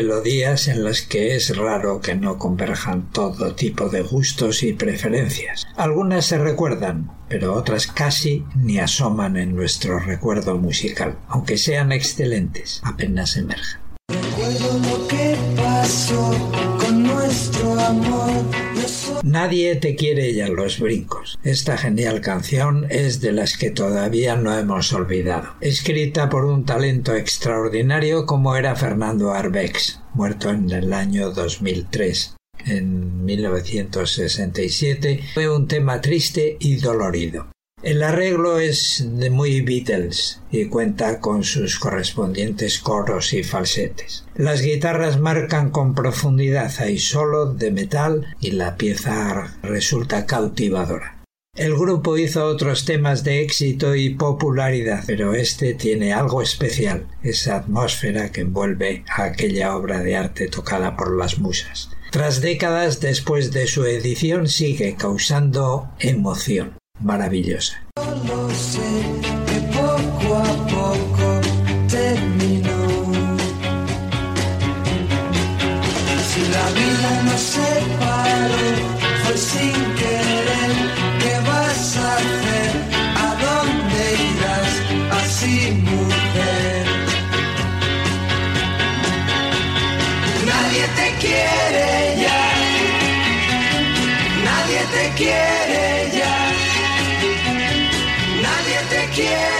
Melodías en las que es raro que no converjan todo tipo de gustos y preferencias. Algunas se recuerdan, pero otras casi ni asoman en nuestro recuerdo musical, aunque sean excelentes, apenas emergen. Nadie te quiere ya los brincos. Esta genial canción es de las que todavía no hemos olvidado. Escrita por un talento extraordinario como era Fernando Arbex, muerto en el año 2003 en 1967, fue un tema triste y dolorido. El arreglo es de muy Beatles y cuenta con sus correspondientes coros y falsetes. Las guitarras marcan con profundidad, hay solo de metal y la pieza resulta cautivadora. El grupo hizo otros temas de éxito y popularidad, pero este tiene algo especial, esa atmósfera que envuelve a aquella obra de arte tocada por las musas. Tras décadas después de su edición sigue causando emoción maravillosa. Solo sé que poco a poco terminó. Si la vida nos separó, fue sin querer. ¿Qué vas a hacer? ¿A dónde irás? Así, mujer. Nadie te quiere ya. Nadie te quiere ya.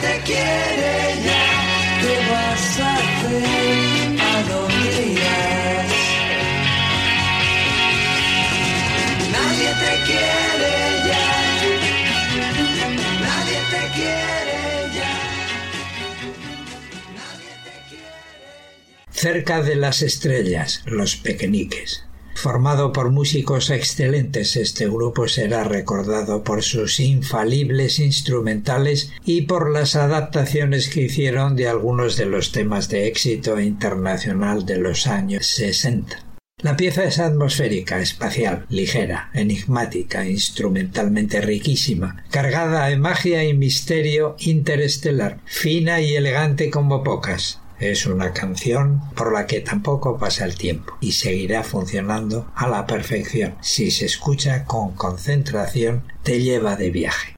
Te quiere ya. ¿Qué vas a hacer? ¿A dónde irás? Nadie te quiere ya. Nadie te quiere ya. Nadie te quiere Cerca de las estrellas, los pequeñiques. Formado por músicos excelentes, este grupo será recordado por sus infalibles instrumentales y por las adaptaciones que hicieron de algunos de los temas de éxito internacional de los años 60. La pieza es atmosférica, espacial, ligera, enigmática, instrumentalmente riquísima, cargada de magia y misterio interestelar, fina y elegante como pocas. Es una canción por la que tampoco pasa el tiempo y seguirá funcionando a la perfección. Si se escucha con concentración, te lleva de viaje.